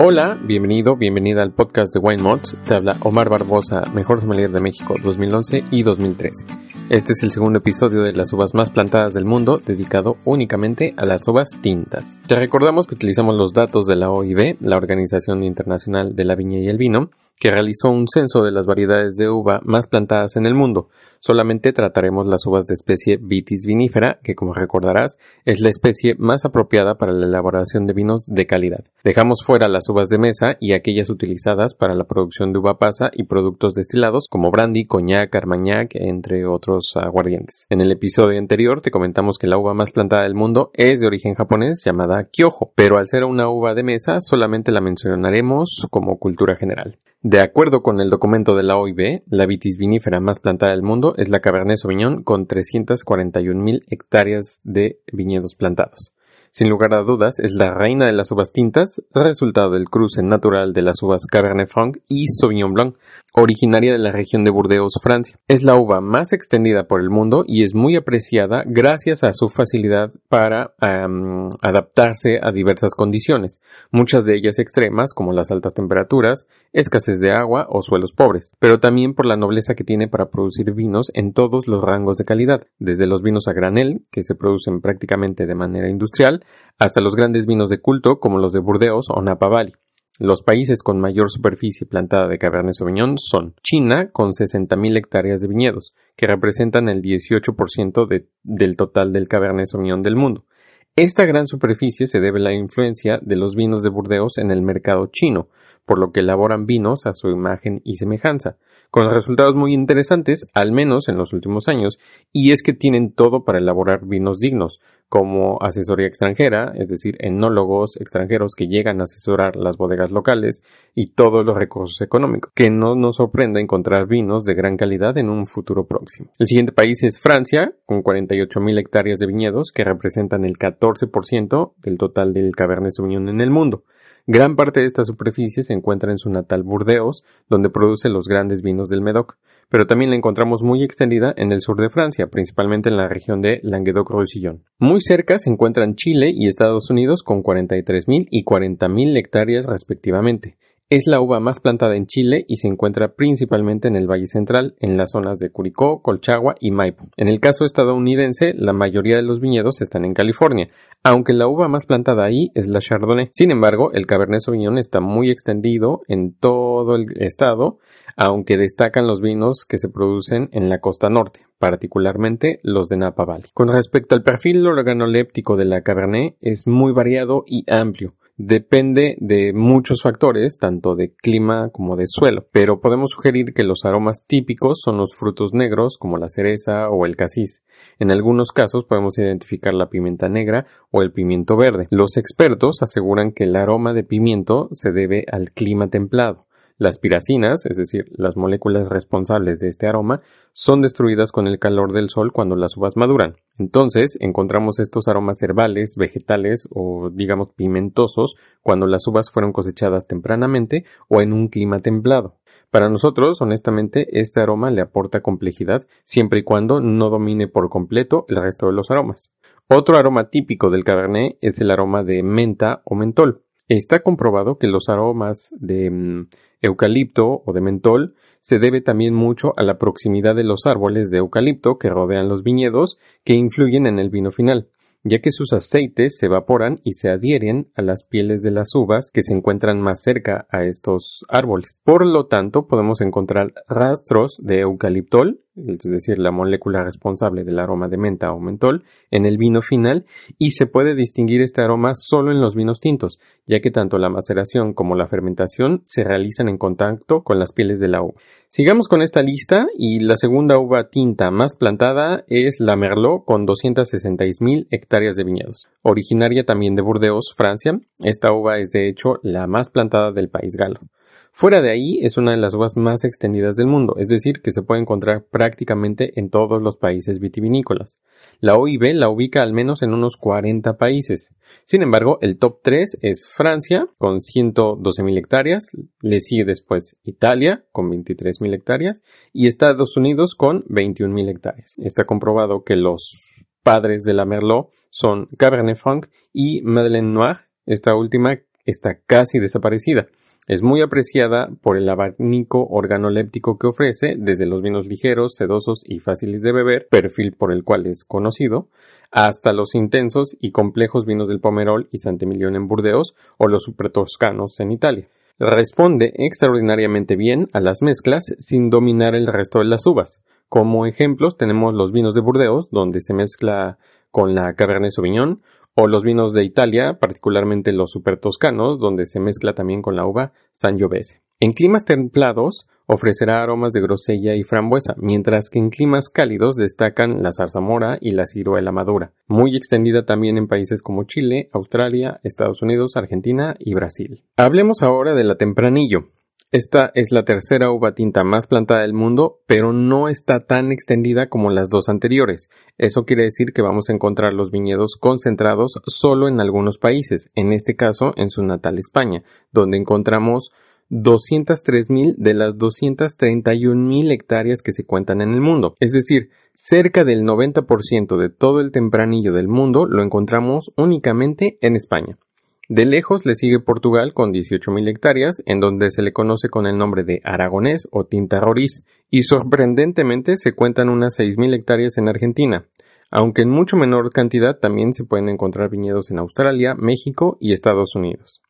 Hola, bienvenido, bienvenida al podcast de Wine Mods. Te habla Omar Barbosa, mejor sommelier de México 2011 y 2013. Este es el segundo episodio de las uvas más plantadas del mundo, dedicado únicamente a las uvas tintas. Te recordamos que utilizamos los datos de la OIB, la Organización Internacional de la Viña y el Vino, que realizó un censo de las variedades de uva más plantadas en el mundo. Solamente trataremos las uvas de especie Vitis vinifera, que como recordarás es la especie más apropiada para la elaboración de vinos de calidad. Dejamos fuera las uvas de mesa y aquellas utilizadas para la producción de uva pasa y productos destilados como brandy, coñac, armagnac, entre otros aguardientes. En el episodio anterior te comentamos que la uva más plantada del mundo es de origen japonés llamada Kyoho, pero al ser una uva de mesa solamente la mencionaremos como cultura general. De acuerdo con el documento de la OIB, la vitis vinífera más plantada del mundo es la Cabernet Sauvignon con 341.000 hectáreas de viñedos plantados. Sin lugar a dudas, es la reina de las uvas tintas, resultado del cruce natural de las uvas Cabernet Franc y Sauvignon Blanc, originaria de la región de Burdeos, Francia. Es la uva más extendida por el mundo y es muy apreciada gracias a su facilidad para adaptarse a diversas condiciones, muchas de ellas extremas como las altas temperaturas, escasez de agua o suelos pobres, pero también por la nobleza que tiene para producir vinos en todos los rangos de calidad, desde los vinos a granel, que se producen prácticamente de manera industrial, hasta los grandes vinos de culto como los de Burdeos o Napa Valley. Los países con mayor superficie plantada de Cabernet Sauvignon son China, con 60.000 hectáreas de viñedos, que representan el 18% del total del Cabernet Sauvignon del mundo. Esta gran superficie se debe a la influencia de los vinos de Burdeos en el mercado chino, por lo que elaboran vinos a su imagen y semejanza, con resultados muy interesantes, al menos en los últimos años, y es que tienen todo para elaborar vinos dignos, como asesoría extranjera, es decir, enólogos extranjeros que llegan a asesorar las bodegas locales y todos los recursos económicos, que no nos sorprenda encontrar vinos de gran calidad en un futuro próximo. El siguiente país es Francia, con 48.000 hectáreas de viñedos que representan el 14% del total del Cabernet Sauvignon en el mundo. Gran parte de esta superficie se encuentra en su natal Burdeos, donde produce los grandes vinos del Medoc, pero también la encontramos muy extendida en el sur de Francia, principalmente en la región de Languedoc-Roussillon. Muy cerca se encuentran Chile y Estados Unidos con 43.000 y 40.000 hectáreas respectivamente. Es la uva más plantada en Chile y se encuentra principalmente en el Valle Central, en las zonas de Curicó, Colchagua y Maipo. En el caso estadounidense, la mayoría de los viñedos están en California, aunque la uva más plantada ahí es la Chardonnay. Sin embargo, el Cabernet Sauvignon está muy extendido en todo el estado, aunque destacan los vinos que se producen en la costa norte, particularmente los de Napa Valley. Con respecto al perfil organoléptico de la Cabernet, es muy variado y amplio depende de muchos factores, tanto de clima como de suelo, pero podemos sugerir que los aromas típicos son los frutos negros como la cereza o el casis. En algunos casos podemos identificar la pimienta negra o el pimiento verde. Los expertos aseguran que el aroma de pimiento se debe al clima templado. Las piracinas, es decir, las moléculas responsables de este aroma, son destruidas con el calor del sol cuando las uvas maduran. Entonces, encontramos estos aromas herbales, vegetales o digamos pimentosos cuando las uvas fueron cosechadas tempranamente o en un clima templado. Para nosotros, honestamente, este aroma le aporta complejidad siempre y cuando no domine por completo el resto de los aromas. Otro aroma típico del Cabernet es el aroma de menta o mentol. Está comprobado que los aromas de mm, eucalipto o de mentol se debe también mucho a la proximidad de los árboles de eucalipto que rodean los viñedos que influyen en el vino final ya que sus aceites se evaporan y se adhieren a las pieles de las uvas que se encuentran más cerca a estos árboles. Por lo tanto, podemos encontrar rastros de eucaliptol es decir, la molécula responsable del aroma de menta o mentol, en el vino final y se puede distinguir este aroma solo en los vinos tintos, ya que tanto la maceración como la fermentación se realizan en contacto con las pieles de la uva. Sigamos con esta lista y la segunda uva tinta más plantada es la Merlot con 266.000 hectáreas de viñedos. Originaria también de Burdeos, Francia, esta uva es de hecho la más plantada del país galo. Fuera de ahí es una de las uvas más extendidas del mundo, es decir, que se puede encontrar prácticamente en todos los países vitivinícolas. La OIB la ubica al menos en unos 40 países. Sin embargo, el top 3 es Francia con 112.000 hectáreas, le sigue después Italia con 23.000 hectáreas y Estados Unidos con 21.000 hectáreas. Está comprobado que los padres de la Merlot son Cabernet Franc y Madeleine Noir, esta última está casi desaparecida. Es muy apreciada por el abanico organoléptico que ofrece, desde los vinos ligeros, sedosos y fáciles de beber, perfil por el cual es conocido, hasta los intensos y complejos vinos del Pomerol y Sant'Emilion en Burdeos o los supertoscanos en Italia. Responde extraordinariamente bien a las mezclas sin dominar el resto de las uvas. Como ejemplos tenemos los vinos de Burdeos, donde se mezcla con la Cabernet Sauvignon, o los vinos de Italia, particularmente los super toscanos, donde se mezcla también con la uva Sangiovese. En climas templados ofrecerá aromas de grosella y frambuesa, mientras que en climas cálidos destacan la zarzamora y la ciruela madura, muy extendida también en países como Chile, Australia, Estados Unidos, Argentina y Brasil. Hablemos ahora de la tempranillo. Esta es la tercera uva tinta más plantada del mundo, pero no está tan extendida como las dos anteriores. Eso quiere decir que vamos a encontrar los viñedos concentrados solo en algunos países, en este caso en su natal España, donde encontramos 203.000 de las 231.000 hectáreas que se cuentan en el mundo. Es decir, cerca del 90% de todo el tempranillo del mundo lo encontramos únicamente en España. De lejos le sigue Portugal con 18.000 hectáreas, en donde se le conoce con el nombre de aragonés o tinta roriz, y sorprendentemente se cuentan unas 6.000 hectáreas en Argentina, aunque en mucho menor cantidad también se pueden encontrar viñedos en Australia, México y Estados Unidos.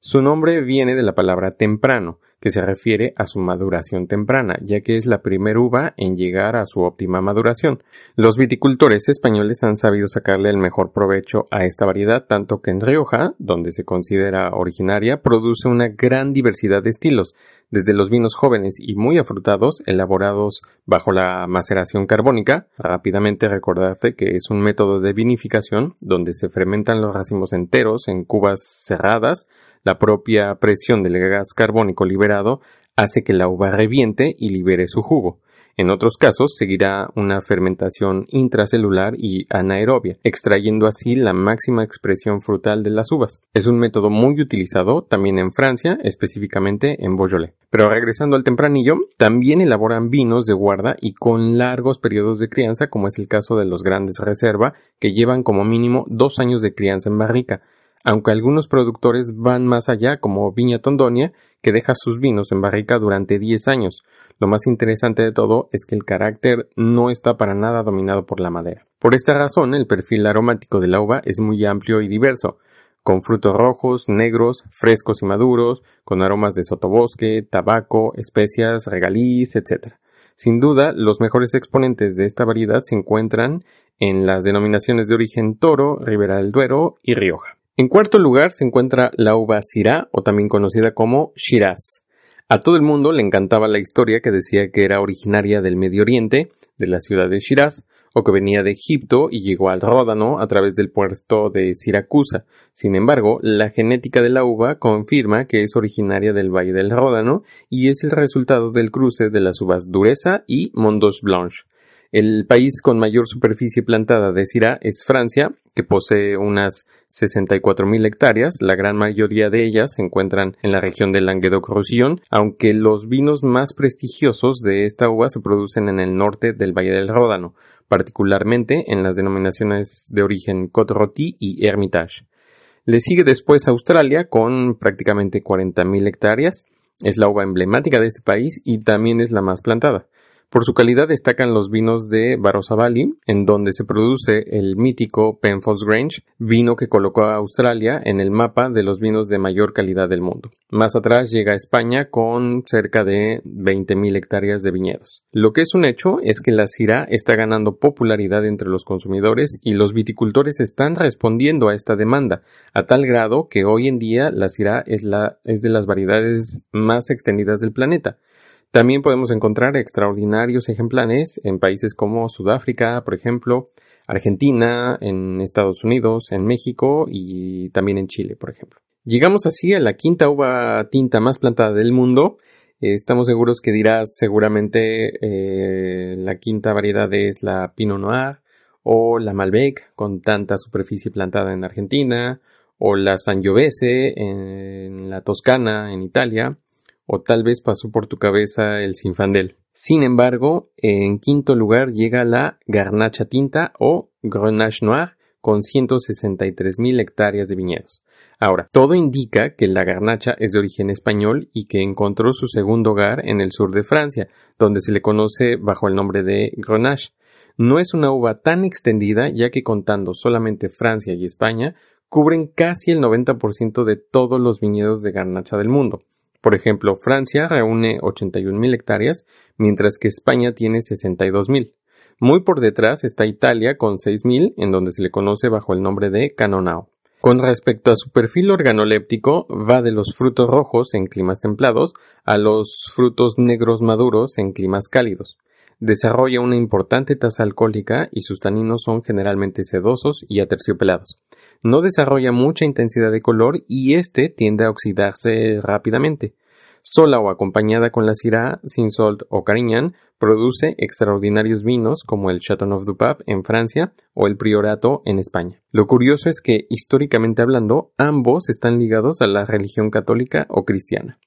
Su nombre viene de la palabra temprano, que se refiere a su maduración temprana, ya que es la primer uva en llegar a su óptima maduración. Los viticultores españoles han sabido sacarle el mejor provecho a esta variedad, tanto que en Rioja, donde se considera originaria, produce una gran diversidad de estilos, desde los vinos jóvenes y muy afrutados, elaborados bajo la maceración carbónica. Rápidamente recordarte que es un método de vinificación donde se fermentan los racimos enteros en cubas cerradas, la propia presión del gas carbónico liberado hace que la uva reviente y libere su jugo. En otros casos seguirá una fermentación intracelular y anaerobia, extrayendo así la máxima expresión frutal de las uvas. Es un método muy utilizado también en Francia, específicamente en Beaujolais. Pero regresando al tempranillo, también elaboran vinos de guarda y con largos periodos de crianza, como es el caso de los grandes reserva, que llevan como mínimo dos años de crianza en barrica, aunque algunos productores van más allá, como Viña Tondonia, que deja sus vinos en barrica durante 10 años. Lo más interesante de todo es que el carácter no está para nada dominado por la madera. Por esta razón, el perfil aromático de la uva es muy amplio y diverso, con frutos rojos, negros, frescos y maduros, con aromas de sotobosque, tabaco, especias, regaliz, etc. Sin duda, los mejores exponentes de esta variedad se encuentran en las denominaciones de origen Toro, Ribera del Duero y Rioja. En cuarto lugar se encuentra la uva Syrah, o también conocida como Shiraz. A todo el mundo le encantaba la historia que decía que era originaria del Medio Oriente, de la ciudad de Shiraz, o que venía de Egipto y llegó al Ródano a través del puerto de Siracusa. Sin embargo, la genética de la uva confirma que es originaria del Valle del Ródano y es el resultado del cruce de las uvas Dureza y Mondos Blanche. El país con mayor superficie plantada de Syrah es Francia, que posee unas 64.000 hectáreas, la gran mayoría de ellas se encuentran en la región del Languedoc-Roussillon, aunque los vinos más prestigiosos de esta uva se producen en el norte del Valle del Ródano, particularmente en las denominaciones de origen Côte-Rôtie y Hermitage. Le sigue después Australia con prácticamente 40.000 hectáreas, es la uva emblemática de este país y también es la más plantada. Por su calidad destacan los vinos de Barossa Valley, en donde se produce el mítico Penfolds Grange, vino que colocó a Australia en el mapa de los vinos de mayor calidad del mundo. Más atrás llega a España con cerca de 20.000 hectáreas de viñedos. Lo que es un hecho es que la Syrah está ganando popularidad entre los consumidores y los viticultores están respondiendo a esta demanda, a tal grado que hoy en día la Syrah es, de las variedades más extendidas del planeta. También podemos encontrar extraordinarios ejemplares en países como Sudáfrica, por ejemplo, Argentina, en Estados Unidos, en México y también en Chile, por ejemplo. Llegamos así a la quinta uva tinta más plantada del mundo. estamos seguros que dirás seguramente eh, la quinta variedad es la Pinot Noir o la Malbec con tanta superficie plantada en Argentina o la Sangiovese en la Toscana en Italia o tal vez pasó por tu cabeza el Sinfandel. Sin embargo, en quinto lugar llega la Garnacha Tinta o Grenache Noir con 163.000 hectáreas de viñedos. Ahora, todo indica que la garnacha es de origen español y que encontró su segundo hogar en el sur de Francia, donde se le conoce bajo el nombre de Grenache. No es una uva tan extendida, ya que contando solamente Francia y España, cubren casi el 90% de todos los viñedos de garnacha del mundo. Por ejemplo, Francia reúne 81.000 hectáreas, mientras que España tiene 62.000. Muy por detrás está Italia con 6.000, en donde se le conoce bajo el nombre de Canonao. Con respecto a su perfil organoléptico, va de los frutos rojos en climas templados a los frutos negros maduros en climas cálidos. Desarrolla una importante tasa alcohólica y sus taninos son generalmente sedosos y aterciopelados. No desarrolla mucha intensidad de color y este tiende a oxidarse rápidamente. Sola o acompañada con la Syrah, Sinsolt o Carignan, produce extraordinarios vinos como el Chateauneuf du Pape en Francia o el Priorato en España. Lo curioso es que, históricamente hablando, ambos están ligados a la religión católica o cristiana.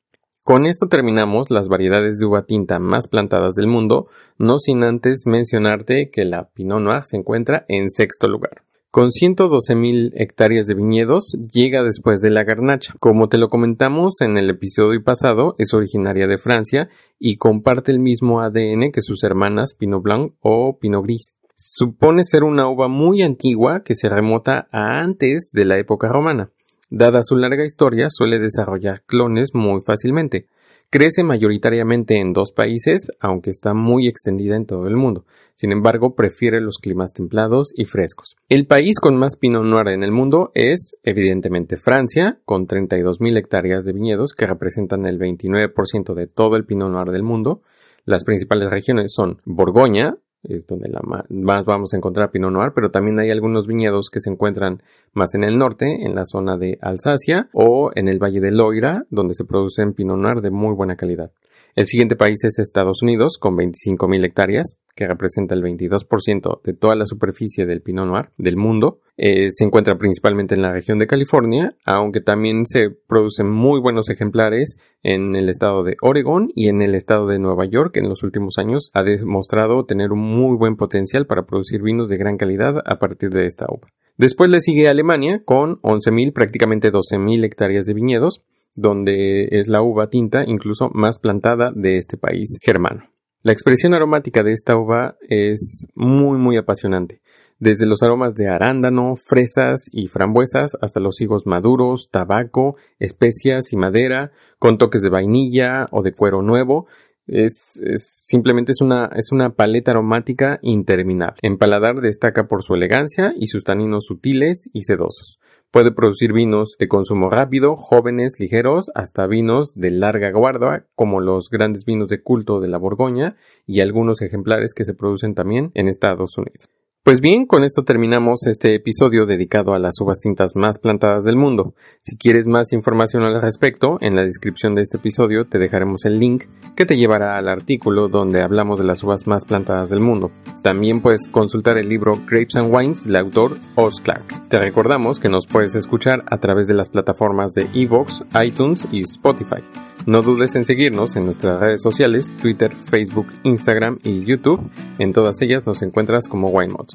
Con esto terminamos las variedades de uva tinta más plantadas del mundo, no sin antes mencionarte que la Pinot Noir se encuentra en sexto lugar. Con 112.000 hectáreas de viñedos, llega después de la garnacha. Como te lo comentamos en el episodio pasado, es originaria de Francia y comparte el mismo ADN que sus hermanas Pinot Blanc o Pinot Gris. Supone ser una uva muy antigua que se remota a antes de la época romana. Dada su larga historia, suele desarrollar clones muy fácilmente. Crece mayoritariamente en dos países, aunque está muy extendida en todo el mundo. Sin embargo, prefiere los climas templados y frescos. El país con más Pinot Noir en el mundo es, evidentemente, Francia, con 32.000 hectáreas de viñedos que representan el 29% de todo el Pinot Noir del mundo. Las principales regiones son Borgoña, es donde más vamos a encontrar Pinot Noir, pero también hay algunos viñedos que se encuentran más en el norte, en la zona de Alsacia o en el Valle de Loira, donde se producen Pinot Noir de muy buena calidad. El siguiente país es Estados Unidos, con 25.000 hectáreas, que representa el 22% de toda la superficie del Pinot Noir del mundo. Eh, se encuentra principalmente en la región de California, aunque también se producen muy buenos ejemplares en el estado de Oregon y en el estado de Nueva York. que En los últimos años ha demostrado tener un muy buen potencial para producir vinos de gran calidad a partir de esta uva. Después le sigue Alemania con 11.000, prácticamente 12.000 hectáreas de viñedos donde es la uva tinta incluso más plantada de este país germano. La expresión aromática de esta uva es muy muy apasionante, desde los aromas de arándano, fresas y frambuesas hasta los higos maduros, tabaco, especias y madera, con toques de vainilla o de cuero nuevo, es, simplemente es una, es una paleta aromática interminable. En paladar destaca por su elegancia y sus taninos sutiles y sedosos. Puede producir vinos de consumo rápido, jóvenes, ligeros, hasta vinos de larga guarda, como los grandes vinos de culto de la Borgoña y algunos ejemplares que se producen también en Estados Unidos. Pues bien, con esto terminamos este episodio dedicado a las uvas tintas más plantadas del mundo. Si quieres más información al respecto, en la descripción de este episodio te dejaremos el link que te llevará al artículo donde hablamos de las uvas más plantadas del mundo. También puedes consultar el libro Grapes and Wines del autor Oz Clark. Te recordamos que nos puedes escuchar a través de las plataformas de Evox, iTunes y Spotify. No dudes en seguirnos en nuestras redes sociales, Twitter, Facebook, Instagram y YouTube. En todas ellas nos encuentras como WineMods.